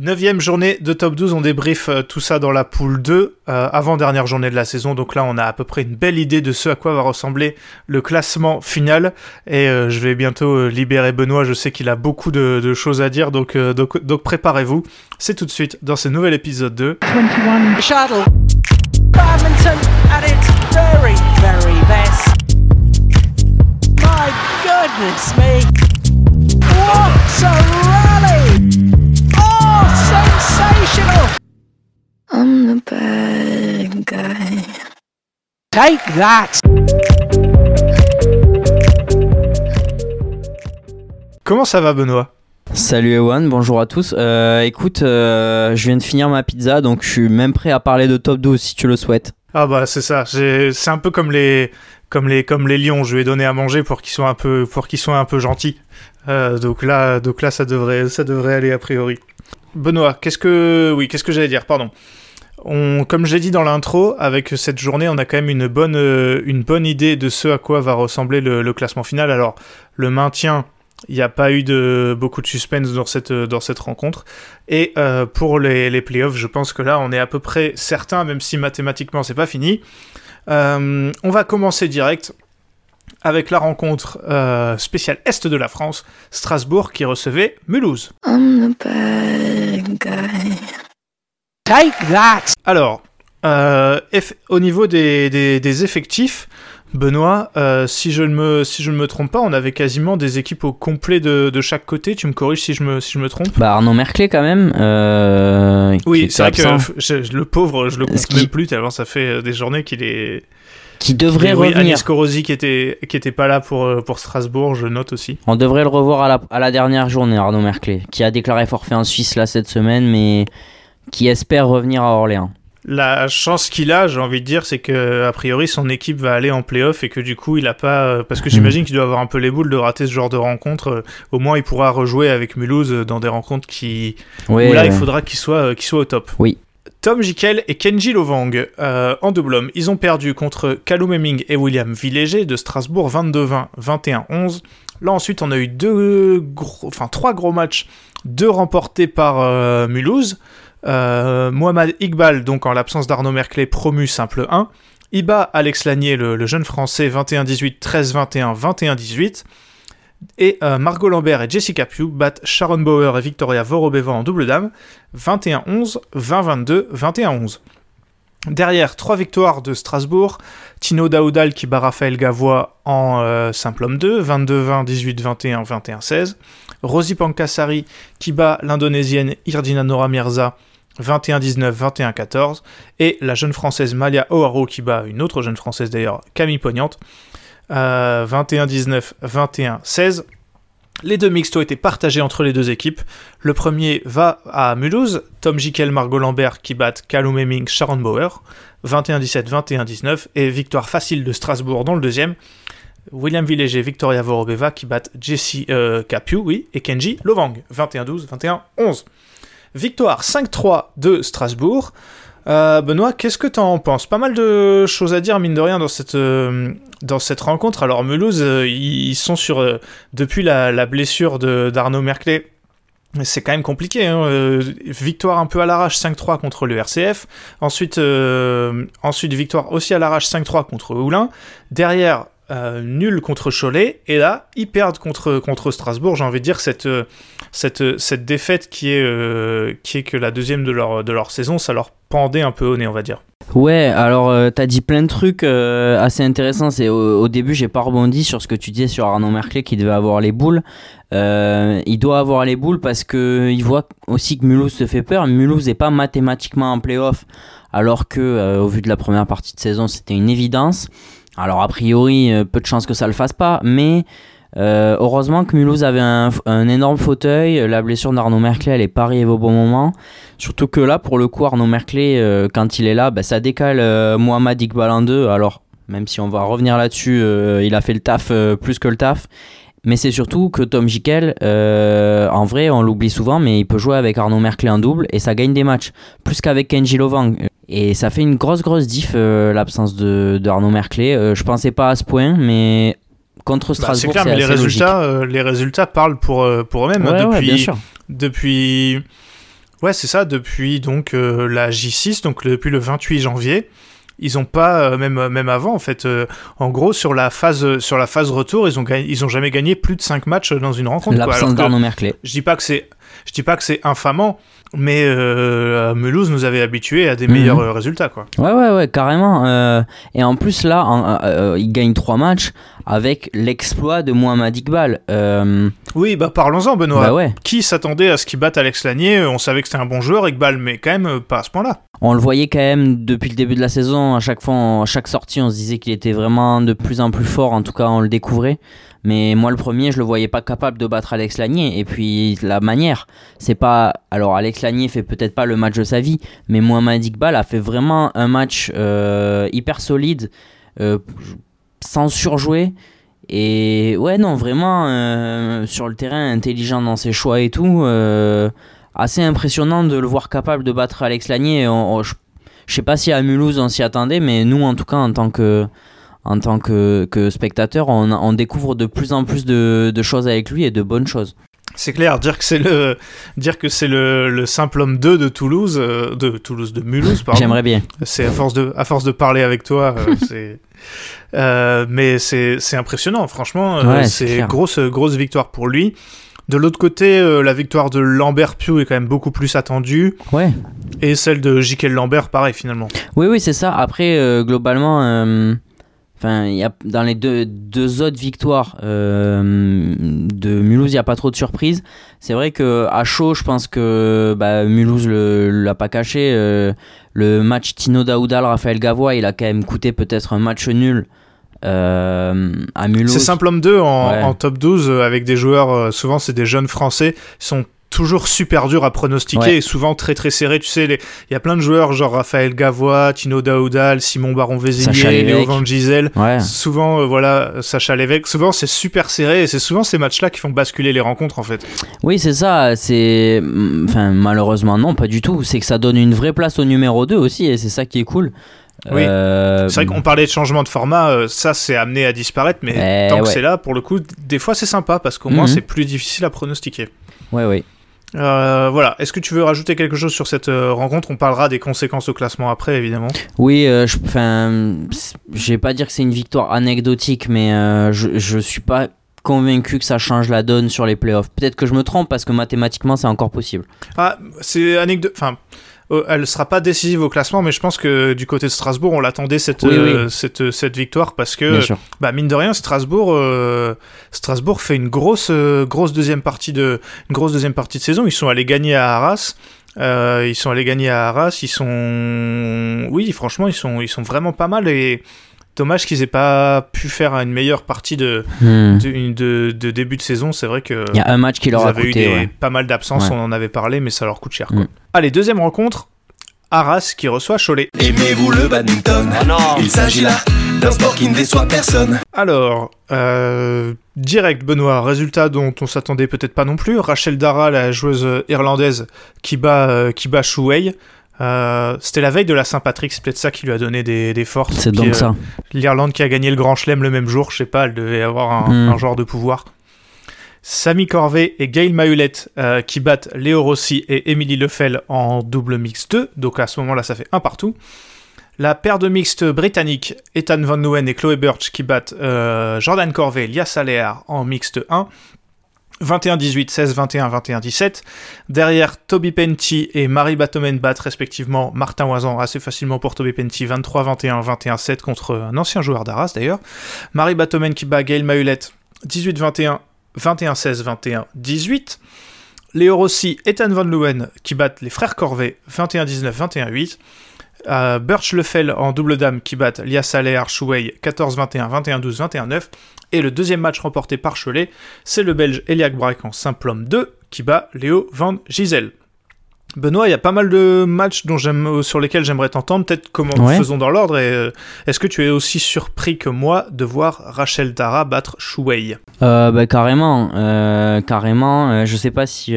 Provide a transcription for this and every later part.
Neuvième journée de top 12, on débrief euh, tout ça dans la poule 2, euh, avant-dernière journée de la saison, donc là on a à peu près une belle idée de ce à quoi va ressembler le classement final, et euh, je vais bientôt libérer Benoît, je sais qu'il a beaucoup de, choses à dire, donc, donc, donc préparez-vous, c'est tout de suite dans ce nouvel épisode 2. 21 Shuttle. Badminton at its very, very best. My goodness me. What a rally! Sensational! I'm the bad guy. Take that! Comment ça va, Benoît? Salut Ewan, bonjour à tous. Euh, écoute, euh, je viens de finir ma pizza, donc je suis même prêt à parler de top 12 si tu le souhaites. Ah bah c'est ça, c'est un peu comme les, comme les, comme les lions, je vais donner à manger pour qu'ils soient un peu, pour qu'ils soient un peu gentils. Euh, donc là, donc là ça devrait, ça devrait aller a priori. Benoît, qu'est-ce que. Oui, qu'est-ce que j'allais dire, pardon. On, comme j'ai dit dans l'intro, avec cette journée, on a quand même une bonne, euh, une bonne idée de ce à quoi va ressembler le, classement final. Alors, le maintien, il n'y a pas eu de, beaucoup de suspense dans cette, dans cette rencontre. Et euh, pour les, les, playoffs, je pense que là, on est à peu près certain, même si mathématiquement, c'est pas fini. Euh, on va commencer direct avec la rencontre euh, spéciale Est de la France, Strasbourg qui recevait Mulhouse. Take that Alors, euh, au niveau des, effectifs, Benoît, euh, si, je ne me, si je ne me trompe pas, on avait quasiment des équipes au complet de, chaque côté. Tu me corriges si je me, si je me trompe Bah Arnaud Merclé quand même. oui, c'est vrai que le pauvre, je le compte même plus tellement ça fait des journées qu'il est qui devrait oui, revenir. Agnès Corosi qui était, qui était pas là pour, euh, pour Strasbourg, je note aussi. On devrait le revoir à la, à la dernière journée, Arnaud Merclé, qui a déclaré forfait en Suisse là cette semaine, mais qui espère revenir à Orléans. La chance qu'il a, j'ai envie de dire, c'est que a priori son équipe va aller en playoff et que du coup il a pas, euh, parce que j'imagine qu'il doit avoir un peu les boules de rater ce genre de rencontre. Euh, au moins il pourra rejouer avec Mulhouse dans des rencontres qui, où là il faudra qu'il soit, qu'il soit au top. Oui. Tom Jikel et Kenji Lovang euh, en double homme. Ils ont perdu contre Callum Hemming et William Villéger de Strasbourg 22-20, 21-11. Là ensuite on a eu deux gros, enfin trois gros matchs, deux remportés par euh, Mulhouse. Euh, Mohamed Iqbal, donc en l'absence d'Arnaud Merclé, promu simple 1. Iba Alex Lanier, le, jeune français, 21-18, 13-21, 21-18. Et euh, Margot Lambert et Jessica Pugh battent Sharon Bauer et Victoria Vorobeva en double dame, 21-11, 20-22, 21-11. Derrière, trois victoires de Strasbourg, Tino Daoudal qui bat Raphaël Gavois en euh, simple homme 2, 22-20, 18-21, 21-16. Rosie Pankasari qui bat l'Indonésienne Irdina Nora Mirza 21-19, 21-14. Et la jeune française Malia O'Haro qui bat une autre jeune française d'ailleurs, Camille Pognante, 21-19, 21-16. Les deux ont été partagés entre les deux équipes. Le premier va à Mulhouse, Tom Jikel, Margot Lambert qui battent Callum Sharon Bauer, 21-17, 21-19, et victoire facile de Strasbourg dans le deuxième. William Villéger, Victoria Vorobeva qui battent Jessie euh, oui, et Kenji Lovang, 21-12, 21-11. Victoire 5-3 de Strasbourg. Euh, Benoît, qu'est-ce que tu en penses? Pas mal de choses à dire, mine de rien, dans cette, euh, rencontre. Alors, Mulhouse, euh, ils sont sur. depuis la, blessure d'Arnaud Merclé, c'est quand même compliqué. Hein. victoire un peu à l'arrache 5-3 contre le RCF. Ensuite, ensuite, victoire aussi à l'arrache 5-3 contre Oulin. Derrière, nul contre Cholet. Et là, ils perdent contre, contre Strasbourg. J'ai envie de dire cette, cette, cette défaite qui est, qui est que la deuxième de leur, de leur saison, ça leur pendait un peu au nez, on va dire. Ouais, alors euh, t'as dit plein de trucs euh, assez intéressants. C'est au, début, j'ai pas rebondi sur ce que tu disais sur Arnaud Merclé qui devait avoir les boules. Euh, il doit avoir les boules parce que il voit aussi que Mulhouse se fait peur. Mulhouse n'est pas mathématiquement en playoff, alors que au vu de la première partie de saison, c'était une évidence. Alors a priori, peu de chances que ça le fasse pas, mais heureusement que Mulhouse avait un, énorme fauteuil. La blessure d'Arnaud Merclé, elle est pas au bon moment. Surtout que là, pour le coup, Arnaud Merclé, euh, quand il est là, bah, ça décale euh, Mohamed Iqbal en deux. Alors, même si on va revenir là-dessus, euh, il a fait le taf plus que le taf. Mais c'est surtout que Tom Jikel, en vrai, on l'oublie souvent, mais il peut jouer avec Arnaud Merclé en double et ça gagne des matchs. Plus qu'avec Kenji Lovang. Et ça fait une grosse, grosse diff, l'absence de, Arnaud Merclé. je pensais pas à ce point, mais contre bah, Strasbourg, c'est clair, mais les résultats, les résultats parlent pour, pour eux-mêmes. Hein, depuis, depuis Ouais, c'est ça, depuis donc euh, la J6, donc depuis le 28 janvier. Ils ont pas, euh, même, même avant, en fait, euh, en gros, sur la phase, sur la phase retour, ils ont, gagné, ils ont jamais gagné plus de 5 matchs dans une rencontre. L'absence d'Arnaud Merclé. je dis pas que c'est je dis pas que c'est infamant mais euh, Mulhouse nous avait habitués à des Mhm. meilleurs euh, résultats quoi Ouais, ouais, ouais, carrément. euh, et en plus, là, en- euh, il gagne trois matchs avec l'exploit de Mohamed Iqbal. Oui bah parlons-en Benoît bah ouais. qui s'attendait à ce qu'il batte Alex Lanier? On savait que c'était un bon joueur Iqbal mais quand même pas à ce point là On le voyait quand même depuis le début de la saison. À chaque fois, à chaque sortie, on se disait qu'il était vraiment de plus en plus fort. En tout cas, on le découvrait. Mais moi, le premier, je le voyais pas capable de battre Alex Lanier. Et puis, la manière, c'est pas. Alors, Alex Lanier fait peut-être pas le match de sa vie, mais Mohamed Iqbal a fait vraiment un match euh, hyper solide, euh, sans surjouer. Et ouais, non, vraiment, euh, sur le terrain, intelligent dans ses choix et tout. assez impressionnant de le voir capable de battre Alex Lanier. Je sais pas si à Mulhouse on s'y attendait, mais nous, en tout cas, en tant que, en tant que, que spectateur, on, on découvre de plus en plus de, de choses avec lui et de bonnes choses. c'est clair dire que c'est le dire que c'est le, le simple homme 2 de Toulouse euh, de Toulouse de Mulhouse pardon J'aimerais bien. c'est à force de à force de parler avec toi euh, c'est euh, mais c'est c'est impressionnant franchement euh, Ouais, c'est grosse grosse victoire pour lui de l'autre côté, euh, la victoire de Lambert Piu est quand même beaucoup plus attendue. Ouais. Et celle de Jiquel Lambert, pareil finalement. Oui, oui, c'est ça. Après, euh, globalement, euh, enfin, y a dans les deux, deux autres victoires euh, de Mulhouse, il n'y a pas trop de surprises. C'est vrai que à chaud, je pense que bah, Mulhouse le l'a pas caché. euh, le match Tino Daoudal, Raphaël Gavois, il a quand même coûté peut-être un match nul euh, à Mulhouse. C'est Simple Homme 2 en, Ouais. en top 12 euh, avec des joueurs, souvent c'est des jeunes français, sont toujours super durs à pronostiquer Ouais. et souvent très très serrés. Tu sais, les- il y a plein de joueurs genre Raphaël Gavois, Tino Daoudal, Simon Baron Vézilier, Léo. Van Gisel. Ouais. Souvent, euh, voilà, Sacha Lévesque, souvent c'est super serré et c'est souvent ces matchs-là qui font basculer les rencontres en fait. Oui, c'est ça. C'est, enfin, malheureusement non, pas du tout. C'est que ça donne une vraie place au numéro 2 aussi, et c'est ça qui est cool. Oui. Euh, C'est vrai qu'on parlait de changement de format, euh, ça c'est amené à disparaître, mais Eh tant que ouais. c'est là, pour le coup, des fois c'est sympa parce qu'au moins Mhm. c'est plus difficile à pronostiquer. Ouais, ouais. Euh, voilà, est-ce que tu veux rajouter quelque chose sur cette euh, rencontre? On parlera des conséquences au classement après, évidemment. Oui, euh, je, vais pas dire que c'est une victoire anecdotique, mais euh, je, je suis pas convaincu que ça change la donne sur les playoffs. Peut-être que je me trompe parce que mathématiquement c'est encore possible. Ah, c'est anecdote. Enfin, euh, elle sera pas décisive au classement, mais je pense que du côté de Strasbourg, on l'attendait cette, Oui, euh, cette, cette victoire parce que, bah, mine de rien, Strasbourg, euh, Strasbourg fait une grosse, euh, grosse deuxième partie de, une grosse deuxième partie de saison. Ils sont allés gagner à Arras. Euh, ils sont allés gagner à Arras. Ils sont, oui, franchement, ils sont, ils sont vraiment pas mal et. Dommage qu'ils aient pas pu faire une meilleure partie de, Hmm. de, de- de début de saison. C'est vrai que Il y a un match qui leur a avaient eu coûté. des- ouais. pas mal d'absences, Ouais. on en avait parlé, mais ça leur coûte cher. Quoi. Mm. Allez, deuxième rencontre, Arras qui reçoit Cholet. Aimez-vous le badminton? Il s'agit là d'un sport qui ne déçoit personne. Alors, euh, direct, Benoît, résultat dont on s'attendait peut-être pas non plus. Rachel Dara, la joueuse irlandaise, qui bat, euh, qui bat Shuwei. Euh, C'était la veille de la Saint-Patrick, c'est peut-être ça qui lui a donné des, des forces. C'est donc euh, ça. L'Irlande qui a gagné le Grand Chelem le même jour, je sais pas, elle devait avoir un, Mm. un genre de pouvoir. Samy Corvée et Gail Mahulette euh, qui battent Léo Rossi et Émilie Lefel en double mix 2, donc à ce moment-là ça fait un partout. La paire de mixtes britanniques, Ethan Van Leeuwen et Chloé Birch qui battent Jordan Corvée et Lia Saléar en mixte 1. 21-18, 16-21, 21-17. Derrière, Toby Penty et Marie Batomen battent respectivement Martin Oisan assez facilement pour Toby Penty, 23-21, 21-7 contre un ancien joueur d'Arras d'ailleurs. Marie Batomen qui bat Gail Mahulette, 18-21, 21-16, 21-18. Léo Rossi et Ethan Van Leeuwen qui battent les frères Corvée, 21-19, 21-8. Euh, Birch Lefel en double dame qui battent Lia Saler, Chouei 14-21, 21-12, 21-9. Et le deuxième match remporté par Cholet, c'est le Belge Eliak Braik en simple homme 2 qui bat Léo Van Gisel. Benoît, il y a pas mal de matchs dont j'aime, euh, sur lesquels j'aimerais t'entendre. Peut-être comment Ouais. faisons dans l'ordre. Et euh, est-ce que tu es aussi surpris que moi de voir Rachel Dara battre Chouei Euh, bah, carrément, euh, carrément. je sais pas si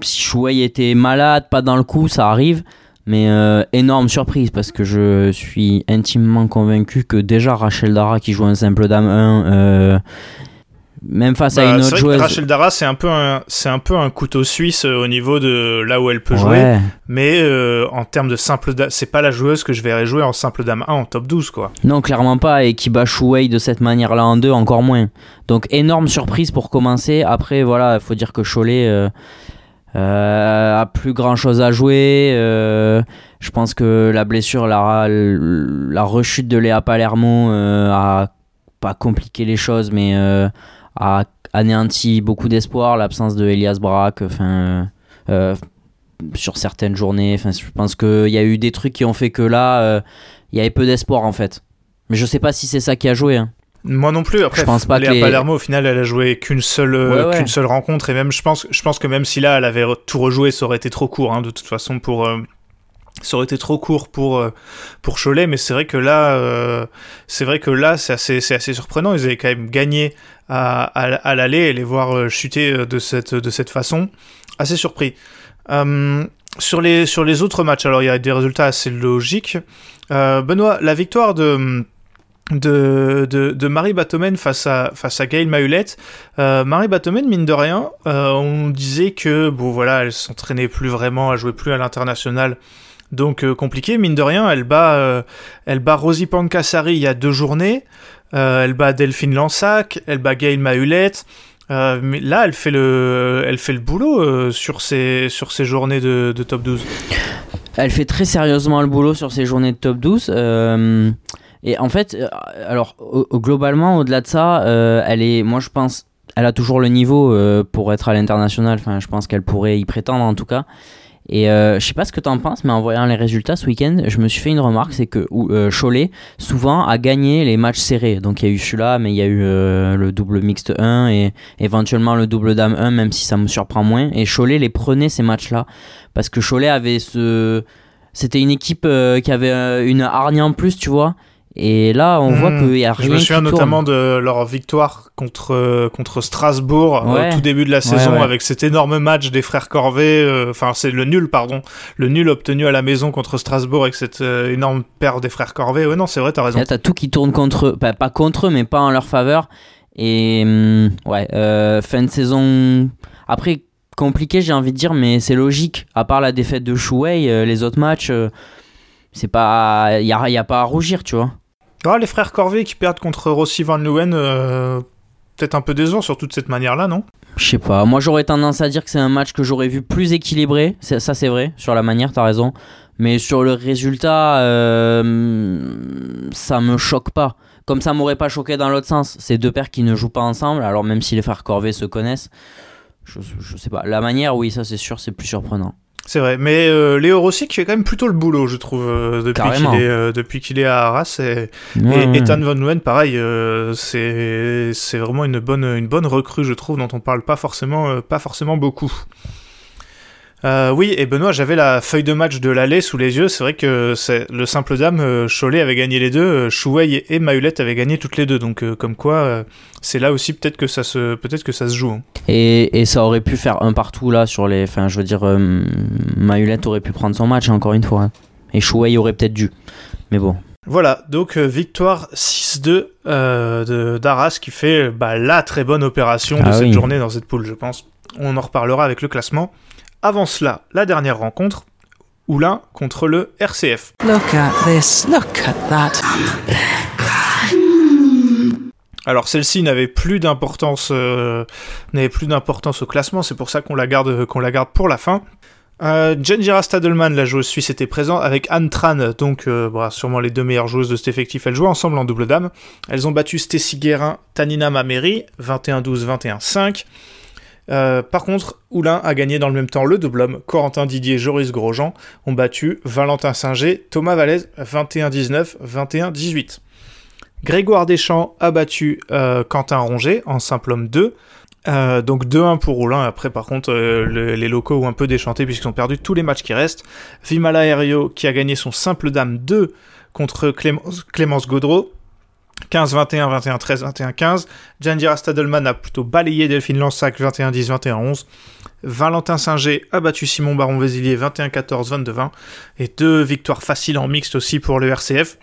si était malade, pas dans le coup, ça arrive. Mais euh, énorme surprise parce que je suis intimement convaincu que déjà Rachel Dara qui joue un simple dame 1, euh, Même face à Bah, une autre vrai que joueuse. Rachel Dara, c'est un peu un, c'est un peu un couteau suisse euh, au niveau de là où elle peut jouer. Mais euh, en termes de simple dame, c'est pas la joueuse que je verrais jouer en simple dame 1 en top 12, quoi. Non, clairement pas. Et qui bat Shuwei de cette manière-là en deux, encore moins. Donc, énorme surprise pour commencer. Après, voilà, il faut dire que Cholet a plus grand-chose à jouer. Euh, je pense que la blessure, la, la rechute de Léa Palermo euh, a pas compliqué les choses, mais euh, a anéanti beaucoup d'espoir. L'absence de Elias Braque, enfin. euh, sur certaines journées, enfin, je pense qu'il y a eu des trucs qui ont fait que là, euh, il y avait peu d'espoir en fait. Mais je sais pas si c'est ça qui a joué. hein. Moi non plus. Après, Je pense pas Léa que les- Palermo, au final, elle a joué qu'une seule, Ouais, ouais. qu'une seule rencontre. Et même, je pense, je pense que même si là, elle avait tout rejoué, ça aurait été trop court, hein, de toute façon, pour. euh, ça aurait été trop court pour, euh, pour Cholet, mais c'est vrai que là, euh, c'est vrai que là, c'est assez, c'est assez surprenant. Ils avaient quand même gagné à, à, à l'aller et les voir chuter de cette, de cette façon. Assez surpris. Euh, sur, les, sur les autres matchs, alors il y a des résultats assez logiques. Benoît, la victoire de, de, de, Marie Batomen face à, face à Gail Mahulette. Euh, Marie Batomen, mine de rien, euh, on disait que, bon voilà, elle s'entraînait plus vraiment, elle jouait plus à l'international. Donc euh, compliqué, mine de rien, elle bat, elle bat Rosie Pankasari il y a deux journées, elle bat Delphine Lansac, elle bat Gail Mahulette. Mais là, elle fait le, elle fait le boulot sur ces, sur ces journées de, top 12. Elle fait très sérieusement le boulot sur ses journées de top 12. euh, et en fait, euh, alors globalement, au-delà de ça, euh, elle est, moi je pense, elle a toujours le niveau euh, pour être à l'international. Enfin, je pense qu'elle pourrait y prétendre en tout cas. Et euh, je sais pas ce que t'en penses, mais en voyant les résultats ce week-end, je me suis fait une remarque, c'est que Cholet souvent a gagné les matchs serrés. Donc il y a eu celui-là, mais il y a eu le double mixte 1 et éventuellement le double dame 1, même si ça me surprend moins. Et Cholet les prenait ces matchs-là parce que Cholet avait ce c'était une équipe qui avait une hargne en plus tu vois et là on Hmm. voit qu'il y a rien Je me souviens qui tourne. notamment de leur victoire contre, euh, contre Strasbourg Ouais. au tout début de la saison ouais. avec cet énorme match des frères Corvet, euh, enfin c'est le nul pardon, le nul obtenu à la maison contre Strasbourg avec cette euh, énorme paire des frères Corvet. Ouais non c'est vrai t'as raison. là t'as tout qui tourne contre eux Bah, pas contre eux mais pas en leur faveur et hum, ouais euh, fin de saison après compliqué j'ai envie de dire mais c'est logique à part la défaite de Shuwei euh, les autres matchs euh, c'est pas il y a, y a pas à rougir tu vois Ah, les frères Corvet qui perdent contre Rossi Van Leeuwen, euh, peut-être un peu décevant sur toute cette manière là non? Je sais pas, moi j'aurais tendance à dire que c'est un match que j'aurais vu plus équilibré, ça c'est vrai, sur la manière t'as raison, mais sur le résultat, euh, ça me choque pas. Comme ça m'aurait pas choqué dans l'autre sens, c'est deux paires qui ne jouent pas ensemble, alors même si les frères Corvet se connaissent, je, je sais pas, la manière oui ça c'est sûr c'est plus surprenant. C'est vrai, mais euh, Léo Rossi qui fait quand même plutôt le boulot je trouve euh, depuis qu'il est, euh, depuis qu'il est à Arras et, Et. Ethan Van Leeuwen, pareil, euh, c'est c'est vraiment une bonne, une bonne recrue, je trouve, dont on parle pas forcément, euh, pas forcément beaucoup. Euh, oui, et Benoît, j'avais la feuille de match de l'allée sous les yeux. C'est vrai que c'est le simple dame, euh, Cholet avait gagné les deux, euh, Chouei et Mahulette avaient gagné toutes les deux. Donc, euh, comme quoi, euh, c'est là aussi peut-être que ça se, peut-être que ça se joue. hein. Et, et ça aurait pu faire un partout là sur les. Enfin, je veux dire, Mahulette aurait pu prendre son match encore une fois. hein. Et Chouei aurait peut-être dû. Mais bon. Voilà, donc victoire 6-2 euh, de d'Arras qui fait bah, la très bonne opération de Ah cette oui. journée dans cette poule, je pense. On en reparlera avec le classement. Avant cela, la dernière rencontre, Oulin contre le RCF. Look at this. Look at that. Alors celle-ci n'avait plus d'importance, euh, n'avait plus d'importance au classement, c'est pour ça qu'on la garde, qu'on la garde pour la fin. Euh, Jenjira Stadelman, la joueuse suisse, était présente avec Anne Tran, donc euh, bah, sûrement les deux meilleures joueuses de cet effectif. Elles jouaient ensemble en double dame. Elles ont battu Stacy Guérin, Tanina Mameri, 21-12, 21-5. Euh, par contre, Oulin a gagné dans le même temps le double homme. Corentin Didier, Joris Grosjean ont battu Valentin Singer, Thomas Vallès, 21-19, 21-18. Grégoire Deschamps a battu euh, Quentin Ronget en simple homme 2. Euh, donc 2-1 pour Roulin. Après, par contre, le- les locaux ont un peu déchanté puisqu'ils ont perdu tous les matchs qui restent. Vimala Herrio qui a gagné son simple dame 2 contre Clémence, Clémence Gaudreau. 15-21, 21-13, 21-15. Jandira Stadelman a plutôt balayé Delphine Lansac 21-10, 21-11. Valentin Singer a battu Simon Baron-Vézilier 21-14, 22-20. Et deux victoires faciles en mixte aussi pour le RCF.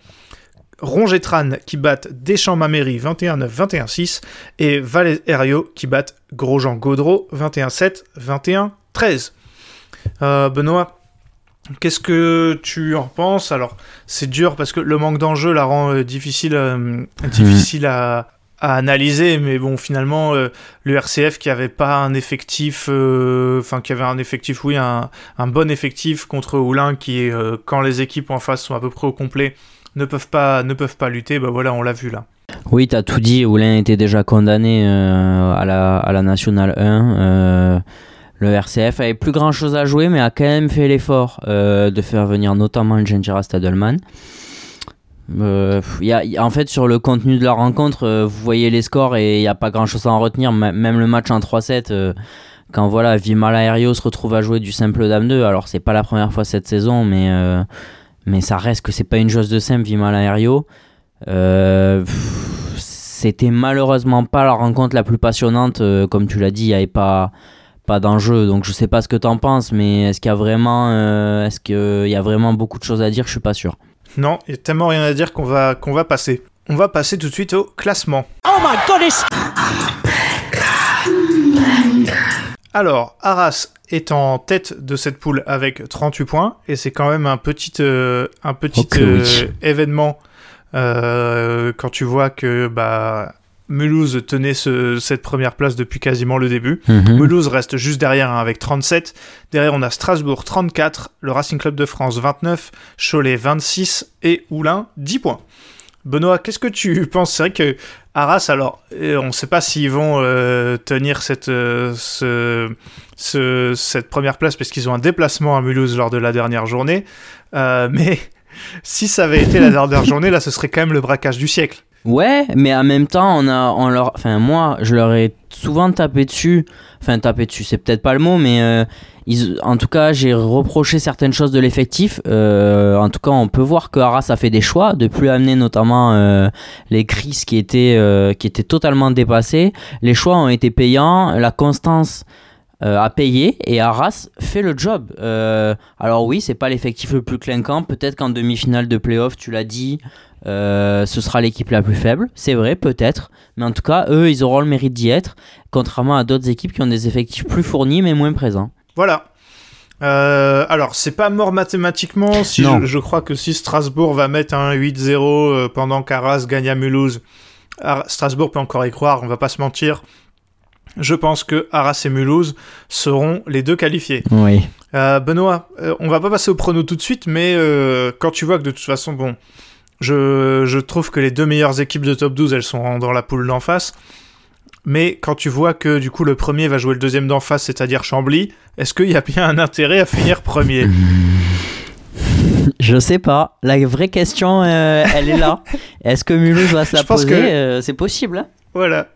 Rongetran qui battent Deschamps-Maméry 21-9, 21-6 et Valerio qui battent Grosjean-Gaudreau 21-7, 21-13. Euh, Benoît, qu'est-ce que tu en penses? Alors, c'est dur parce que le manque d'enjeu la rend euh, difficile, euh, difficile à, analyser, mais bon, finalement, euh, le RCF qui avait pas un effectif, enfin, qui avait un effectif, oui, un, bon effectif contre Oulin, qui quand les équipes en face sont à peu près au complet, ne peuvent pas, ne peuvent pas lutter, bah voilà, on l'a vu là. Oui, t'as tout dit. Oulin était déjà condamné à, la, à la Nationale 1. Le RCF avait plus grand chose à jouer, mais a quand même fait l'effort euh, de faire venir notamment Gengera Stadelman. Euh, y en fait, sur le contenu de la rencontre, euh, vous voyez les scores et il n'y a pas grand chose à en retenir. Même le match en 3-7, euh, quand voilà, Vimala Aerio se retrouve à jouer du simple Dame 2, alors c'est pas la première fois cette saison, mais, mais ça reste que c'est pas une chose de simple. Euh, pff, c'était malheureusement pas la rencontre la plus passionnante, comme tu l'as dit, il n'y avait pas, pas d'enjeu, donc je sais pas ce que t'en penses, mais est-ce qu'il y a vraiment, euh, est-ce qu'il y a vraiment beaucoup de choses à dire? Je suis pas sûr. Non, il y a tellement rien à dire qu'on va, qu'on va passer. On va passer tout de suite au classement. Oh my goodness! Alors, Arras est en tête de cette poule avec 38 points, et c'est quand même un petit, euh, un petit oui. euh, événement euh, quand tu vois que bah, Mulhouse tenait ce- cette première place depuis quasiment le début. Mhm. Mulhouse reste juste derrière hein, avec 37. Derrière, on a Strasbourg 34, le Racing Club de France 29, Cholet 26 et Oulin 10 points. Benoît, qu'est-ce que tu penses? C'est vrai que Arras, alors, euh, on ne sait pas s'ils vont euh, tenir cette, euh, ce- ce- cette première place parce qu'ils ont un déplacement à Mulhouse lors de la dernière journée. Euh, mais si ça avait été la dernière journée, là, ce serait quand même le braquage du siècle. Ouais, mais en même temps, on a, on leur, enfin moi, je leur ai souvent tapé dessus. Enfin, tapé dessus, c'est peut-être pas le mot, mais euh, ils, en tout cas, j'ai reproché certaines choses de l'effectif. Euh, en tout cas, on peut voir que Arras a fait des choix de plus amener notamment euh, les Chris qui étaient, euh, qui étaient totalement dépassés. Les choix ont été payants, la constance. euh, a payé et Arras fait le job. Euh, alors oui, c'est pas l'effectif le plus clinquant. Peut-être qu'en demi-finale de playoff, tu l'as dit, euh, ce sera l'équipe la plus faible, c'est vrai, peut-être, mais en tout cas, eux, ils auront le mérite d'y être, contrairement à d'autres équipes qui ont des effectifs plus fournis mais moins présents. Voilà. Euh, alors, c'est pas mort mathématiquement. Si je, je crois que si Strasbourg va mettre un 8-0 euh, pendant qu'Arras gagne à Mulhouse, Ar- Strasbourg peut encore y croire, on va pas se mentir. Je pense que Arras et Mulhouse seront les deux qualifiés. Oui. Euh, Benoît, euh, on va pas passer au prono tout de suite, mais euh, quand tu vois que de toute façon, bon, je, je trouve que les deux meilleures équipes de top 12, elles sont dans la poule d'en face. Mais quand tu vois que du coup le premier va jouer le deuxième d'en face, c'est-à-dire Chambly, est-ce qu'il y a bien un intérêt à finir premier? Je sais pas, la vraie question, euh, elle est là. Est-ce que Mulhouse va se la Je pense poser que- Euh, C'est possible. hein Voilà.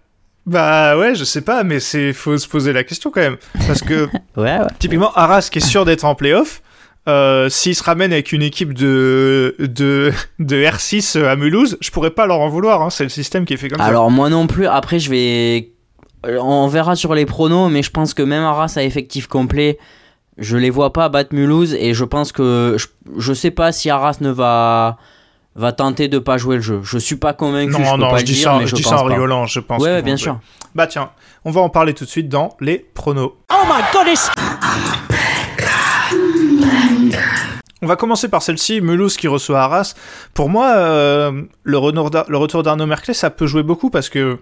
Bah ouais, je sais pas, mais c'est faut se poser la question quand même. Parce que ouais, ouais. typiquement Arras qui est sûr d'être en playoff, euh, s'il se ramène avec une équipe de, de, de R6 à Mulhouse, je pourrais pas leur en vouloir, hein, c'est le système qui est fait comme ça. Alors moi non plus, après je vais... euh, On verra sur les pronos, mais je pense que même Arras à effectif complet, je les vois pas battre Mulhouse, et je pense que... Je, je sais pas si Arras ne va va tenter de pas jouer le jeu. Je suis pas convaincu, je Non, peux non, pas je le dis dire, ça, mais je je dis pense ça en pas. rigolant, je pense. Ouais, bien jouer. sûr. Bah tiens, on va en parler tout de suite dans les pronos. Oh my goodness! On va commencer par celle-ci, Mulhouse qui reçoit Arras. Pour moi, euh, le, retour d'Arnaud Merclé, ça peut jouer beaucoup parce que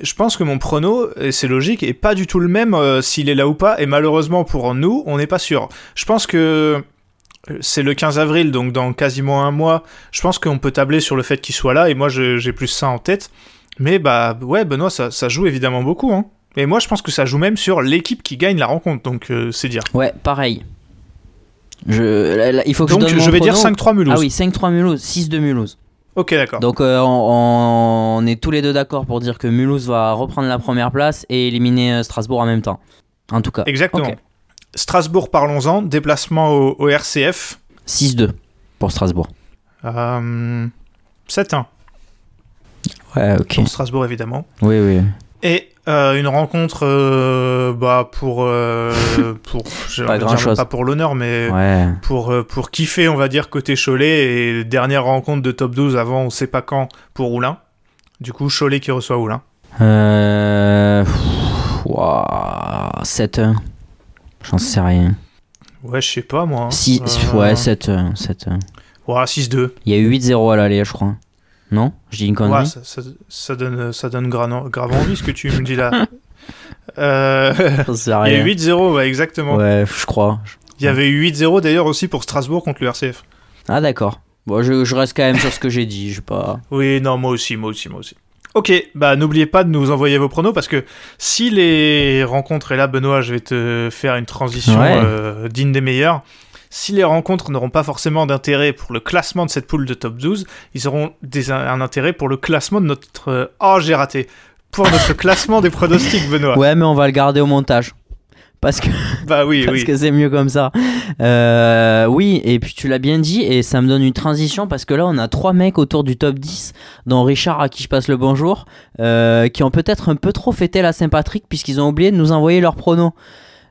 je pense que mon prono, et c'est logique, est pas du tout le même euh, s'il est là ou pas. Et malheureusement pour nous, on n'est pas sûr. Je pense que euh, c'est le 15 avril, donc dans quasiment un mois. Je pense qu'on peut tabler sur le fait qu'il soit là. Et moi, j'ai plus ça en tête. Mais bah ouais, Benoît, ça, joue évidemment beaucoup. Hein. Et moi, je pense que ça joue même sur l'équipe qui gagne la rencontre. Donc c'est dire. Ouais, pareil. Je, là, là, il faut que Donc je donne je mon vais dire prono. 5-3 Mulhouse. Ah oui, 5-3 Mulhouse, 6-2 Mulhouse. Ok, d'accord. Donc euh, on, on est tous les deux d'accord pour dire que Mulhouse va reprendre la première place et éliminer euh, Strasbourg en même temps. En tout cas. Exactement. Ok. Strasbourg, parlons-en. Déplacement au, au RCF. 6-2 pour Strasbourg. Euh, 7-1 Ouais, ok. pour Strasbourg, évidemment. Oui, oui. Et Euh, une rencontre euh, bah, pour, euh, pour Pas dire, pour l'honneur, mais Ouais. pour, euh, pour kiffer, on va dire, côté Cholet. Et dernière rencontre de top 12 avant, on sait pas quand, pour Oulin. Du coup, Cholet qui reçoit Oulin. Euh... pff, ouah, 7-1. J'en sais rien. Ouais, je sais pas, moi. hein. Si, Euh, Ouais, 7-1. 7-1. ouais, 6-2. Il y a eu 8-0 à l'aller, je crois. Non Je dis une connerie Ouais, ça, ça, ça donne, ça donne grave, grave envie ce que tu me dis là. Euh, Il y a rien. eu 8-0, ouais, exactement. Ouais, je crois. Il y avait eu 8-0 d'ailleurs aussi pour Strasbourg contre le RCF. Ah, d'accord. Bon, je, je reste quand même sur ce que j'ai dit. Je sais pas. Oui, non, moi aussi, moi aussi, moi aussi. Ok, bah n'oubliez pas de nous envoyer vos pronos parce que si les rencontres, et là Benoît, je vais te faire une transition Ouais. euh, digne des meilleurs, si les rencontres n'auront pas forcément d'intérêt pour le classement de cette poule de top 12, ils auront des, un intérêt pour le classement de notre... euh, oh, j'ai raté. Pour notre classement des pronostics, Benoît. Ouais, mais on va le garder au montage. Parce que Bah oui, parce oui. que c'est mieux comme ça. Euh, oui, et puis tu l'as bien dit, et ça me donne une transition parce que là, on a trois mecs autour du top 10, dont Richard, à qui je passe le bonjour, euh, qui ont peut-être un peu trop fêté la Saint-Patrick puisqu'ils ont oublié de nous envoyer leurs pronos.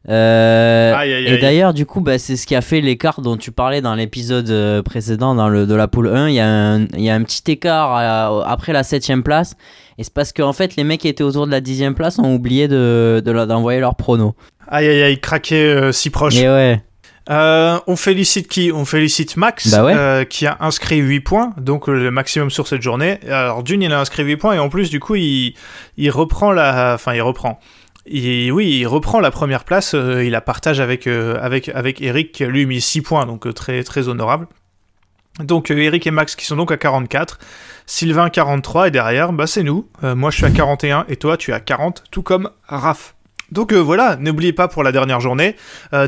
Euh, Aïe, aïe, et d'ailleurs, du coup, bah, c'est ce qui a fait l'écart dont tu parlais dans l'épisode euh, précédent, dans le, de la poule 1. Il y, a un- il y a un petit écart à- après la 7ème place. Et c'est parce qu'en fait, les mecs qui étaient autour de la 10ème place ont oublié de, de leur- d'envoyer leurs pronos. Aïe, aïe, aïe, craqué euh, si proche. Et ouais. Euh, on félicite qui? On félicite Max, Bah ouais. euh, qui a inscrit 8 points, donc le maximum sur cette journée. Alors d'une, il a inscrit 8 points, et en plus, du coup, il, il reprend la... Enfin, il reprend. Il- oui, il reprend la première place, euh, il la partage avec, euh, avec, avec Eric, lui mis 6 points, donc euh, très, très honorable. Donc Eric et Max qui sont donc à 44, Sylvain 43, et derrière, bah, c'est nous. Moi, je suis à 41, et toi, tu es à 40, tout comme Raph. Donc voilà, n'oubliez pas pour la dernière journée,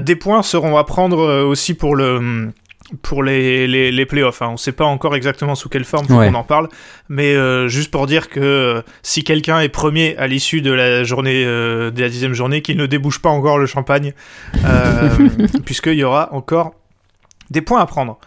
des points seront à prendre aussi pour le pour les, les, les playoffs. Hein. On ne sait pas encore exactement sous quelle forme Ouais. qu'on en parle, mais euh, juste pour dire que euh, si quelqu'un est premier à l'issue de la journée euh, de la dixième journée, qu'il ne débouche pas encore le champagne, puisqu'il y aura encore des points à prendre.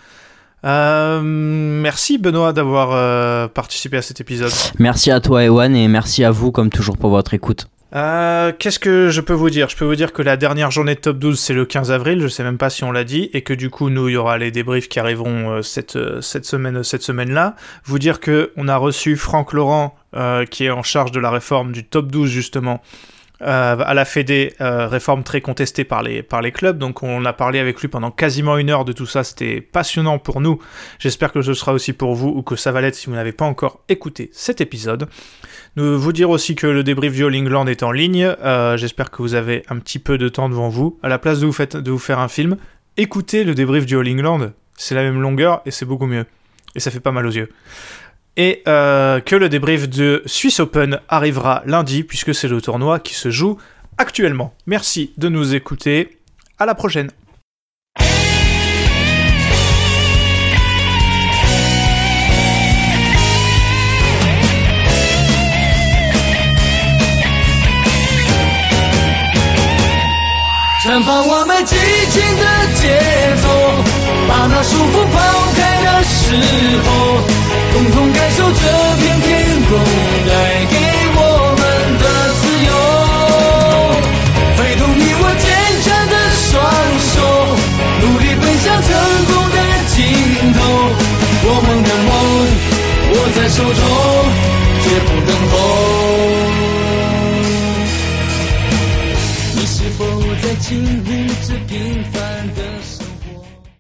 Merci Benoît d'avoir participé à cet épisode. Merci à toi, Ewan, et merci à vous, comme toujours, pour votre écoute. Euh, Qu'est-ce que je peux vous dire? Je peux vous dire que la dernière journée de top 12 c'est le 15 avril, je sais même pas si on l'a dit, et que du coup nous il y aura les débriefs qui arriveront euh, cette, euh, semaine cette semaine là. Vous dire que on a reçu Franck Laurent euh, qui est en charge de la réforme du top 12 justement. Euh, à la Fédé, euh, réforme très contestée par les, par les clubs, donc on a parlé avec lui pendant quasiment une heure de tout ça, c'était passionnant pour nous, j'espère que ce sera aussi pour vous, ou que ça va l'être si vous n'avez pas encore écouté cet épisode. Nous vous dire aussi que le débrief du All England est en ligne. Euh, J'espère que vous avez un petit peu de temps devant vous. À la place de vous, faites- de vous faire un film, écoutez le débrief du All England. C'est la même longueur et c'est beaucoup mieux. Et ça fait pas mal aux yeux Et euh, que le débrief de Swiss Open arrivera lundi puisque c'est le tournoi qui se joue actuellement. Merci de nous écouter. À la prochaine.绽放我们激情的节奏，把那束缚抛开的时候， 共同感受这片天空带给我们的自由。挥动你我坚强的双手，努力奔向成功的尽头。我们的。